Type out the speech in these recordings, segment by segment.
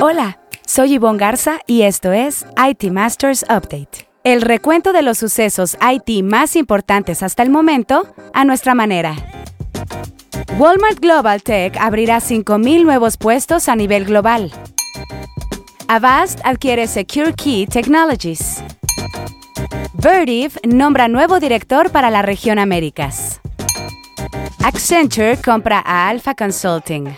Hola, soy Yvonne Garza y esto es IT Masters Update. El recuento de los sucesos IT más importantes hasta el momento a nuestra manera. Walmart Global Tech abrirá 5.000 nuevos puestos a nivel global. Avast adquiere Secure Key Technologies. Vertiv nombra nuevo director para la región Américas. Accenture compra a Alpha Consulting.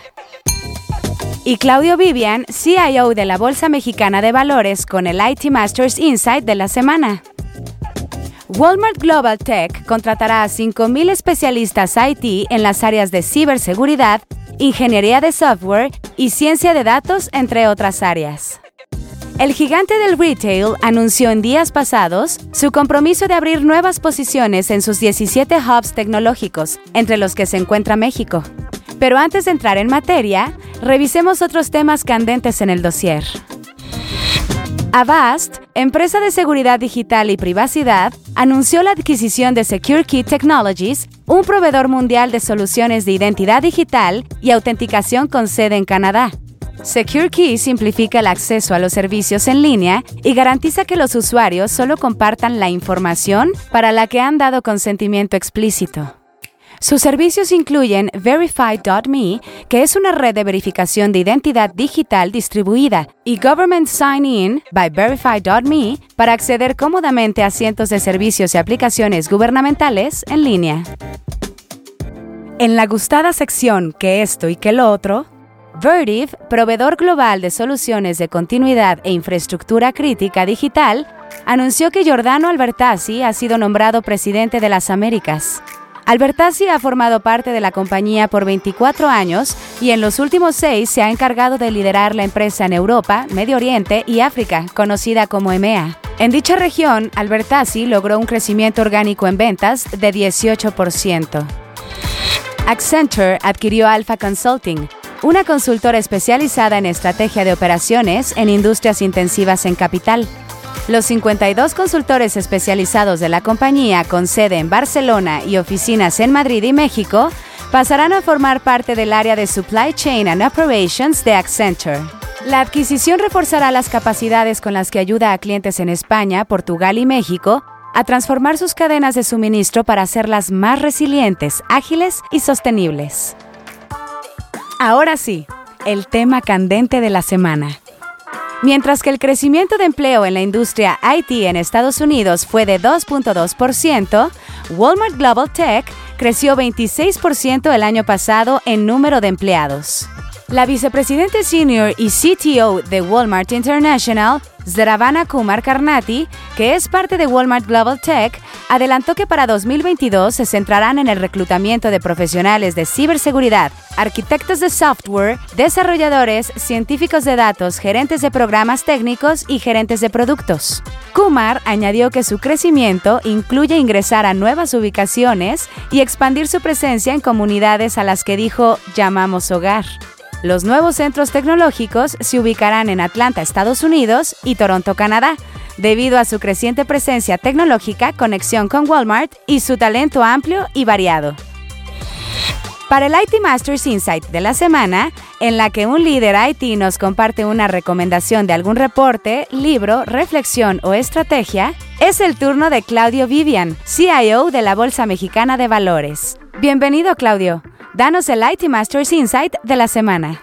Y Claudio Vivian, CIO de la Bolsa Mexicana de Valores, con el IT Masters Insight de la semana. Walmart Global Tech contratará a 5.000 especialistas IT en las áreas de ciberseguridad, ingeniería de software y ciencia de datos, entre otras áreas. El gigante del retail anunció en días pasados su compromiso de abrir nuevas posiciones en sus 17 hubs tecnológicos, entre los que se encuentra México. Pero antes de entrar en materia, revisemos otros temas candentes en el dossier. Avast, empresa de seguridad digital y privacidad, anunció la adquisición de Secure Key Technologies, un proveedor mundial de soluciones de identidad digital y autenticación con sede en Canadá. Secure Key simplifica el acceso a los servicios en línea y garantiza que los usuarios solo compartan la información para la que han dado consentimiento explícito. Sus servicios incluyen Verify.me, que es una red de verificación de identidad digital distribuida, y Government Sign In by Verify.me para acceder cómodamente a cientos de servicios y aplicaciones gubernamentales en línea. En la gustada sección Que esto y que lo otro, Vertiv, proveedor global de soluciones de continuidad e infraestructura crítica digital, anunció que Giordano Albertazzi ha sido nombrado presidente de las Américas. Albertazzi ha formado parte de la compañía por 24 años y en los últimos seis se ha encargado de liderar la empresa en Europa, Medio Oriente y África, conocida como EMEA. En dicha región, Albertazzi logró un crecimiento orgánico en ventas de 18%. Accenture adquirió Alpha Consulting, una consultora especializada en estrategia de operaciones en industrias intensivas en capital. Los 52 consultores especializados de la compañía con sede en Barcelona y oficinas en Madrid y México pasarán a formar parte del área de Supply Chain and Operations de Accenture. La adquisición reforzará las capacidades con las que ayuda a clientes en España, Portugal y México a transformar sus cadenas de suministro para hacerlas más resilientes, ágiles y sostenibles. Ahora sí, el tema candente de la semana. Mientras que el crecimiento de empleo en la industria IT en Estados Unidos fue de 2.2%, Walmart Global Tech creció 26% el año pasado en número de empleados. La vicepresidente senior y CTO de Walmart International, Zravana Kumar Karnati, que es parte de Walmart Global Tech, adelantó que para 2022 se centrarán en el reclutamiento de profesionales de ciberseguridad, arquitectos de software, desarrolladores, científicos de datos, gerentes de programas técnicos y gerentes de productos. Kumar añadió que su crecimiento incluye ingresar a nuevas ubicaciones y expandir su presencia en comunidades a las que dijo llamamos hogar. Los nuevos centros tecnológicos se ubicarán en Atlanta, Estados Unidos y Toronto, Canadá, debido a su creciente presencia tecnológica, conexión con Walmart y su talento amplio y variado. Para el IT Masters Insight de la semana, en la que un líder IT nos comparte una recomendación de algún reporte, libro, reflexión o estrategia, es el turno de Claudio Vivian, CIO de la Bolsa Mexicana de Valores. Bienvenido, Claudio. Danos el IT Masters Insight de la semana.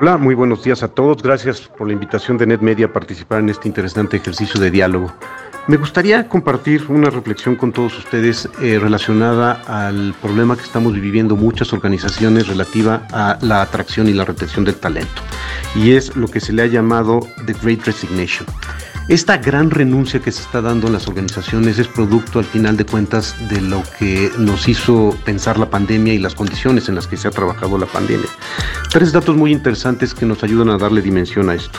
Hola, muy buenos días a todos. Gracias por la invitación de NetMedia a participar en este interesante ejercicio de diálogo. Me gustaría compartir una reflexión con todos ustedes eh, relacionada al problema que estamos viviendo muchas organizaciones relativa a la atracción y la retención del talento. Y es lo que se le ha llamado The Great Resignation. Esta gran renuncia que se está dando en las organizaciones es producto al final de cuentas de lo que nos hizo pensar la pandemia y las condiciones en las que se ha trabajado la pandemia. Tres datos muy interesantes que nos ayudan a darle dimensión a esto.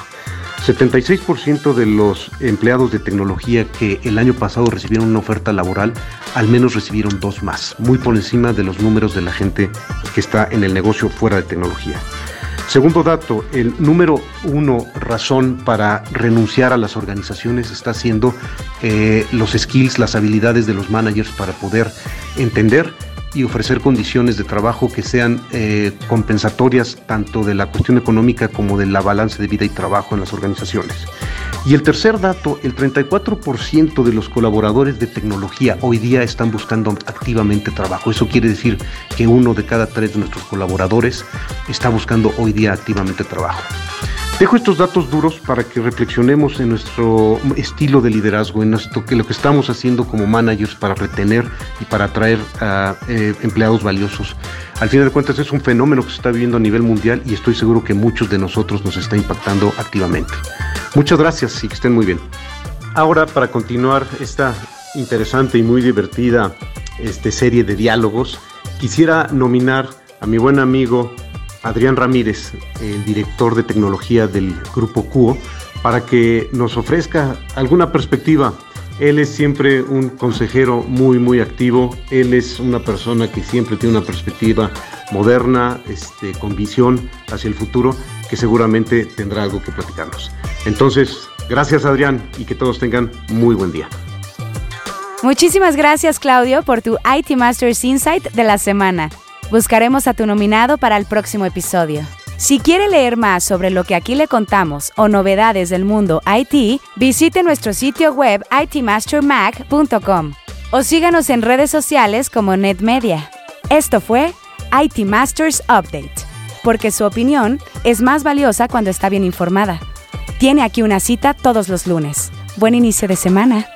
76% de los empleados de tecnología que el año pasado recibieron una oferta laboral, al menos recibieron dos más, muy por encima de los números de la gente que está en el negocio fuera de tecnología. Segundo dato, el número uno razón para renunciar a las organizaciones está siendo eh, los skills, las habilidades de los managers para poder entender y ofrecer condiciones de trabajo que sean eh, compensatorias tanto de la cuestión económica como de la balance de vida y trabajo en las organizaciones. Y el tercer dato, el 34% de los colaboradores de tecnología hoy día están buscando activamente trabajo. Eso quiere decir que uno de cada tres de nuestros colaboradores está buscando hoy día activamente trabajo. Dejo estos datos duros para que reflexionemos en nuestro estilo de liderazgo, en nuestro, que lo que estamos haciendo como managers para retener y para atraer a eh, empleados valiosos. Al final de cuentas es un fenómeno que se está viviendo a nivel mundial y estoy seguro que muchos de nosotros nos está impactando activamente. Muchas gracias y que estén muy bien. Ahora para continuar esta interesante y muy divertida este, serie de diálogos, quisiera nominar a mi buen amigo Adrián Ramírez, el director de tecnología del grupo QO, para que nos ofrezca alguna perspectiva. Él es siempre un consejero muy, muy activo. Él es una persona que siempre tiene una perspectiva moderna, este, con visión hacia el futuro, que seguramente tendrá algo que platicarnos. Entonces, gracias Adrián y que todos tengan muy buen día. Muchísimas gracias Claudio por tu IT Masters Insight de la semana. Buscaremos a tu nominado para el próximo episodio. Si quiere leer más sobre lo que aquí le contamos o novedades del mundo IT, visite nuestro sitio web itmastermag.com o síganos en redes sociales como NetMedia. Esto fue IT Masters Update, porque su opinión es más valiosa cuando está bien informada. Tiene aquí una cita todos los lunes. Buen inicio de semana.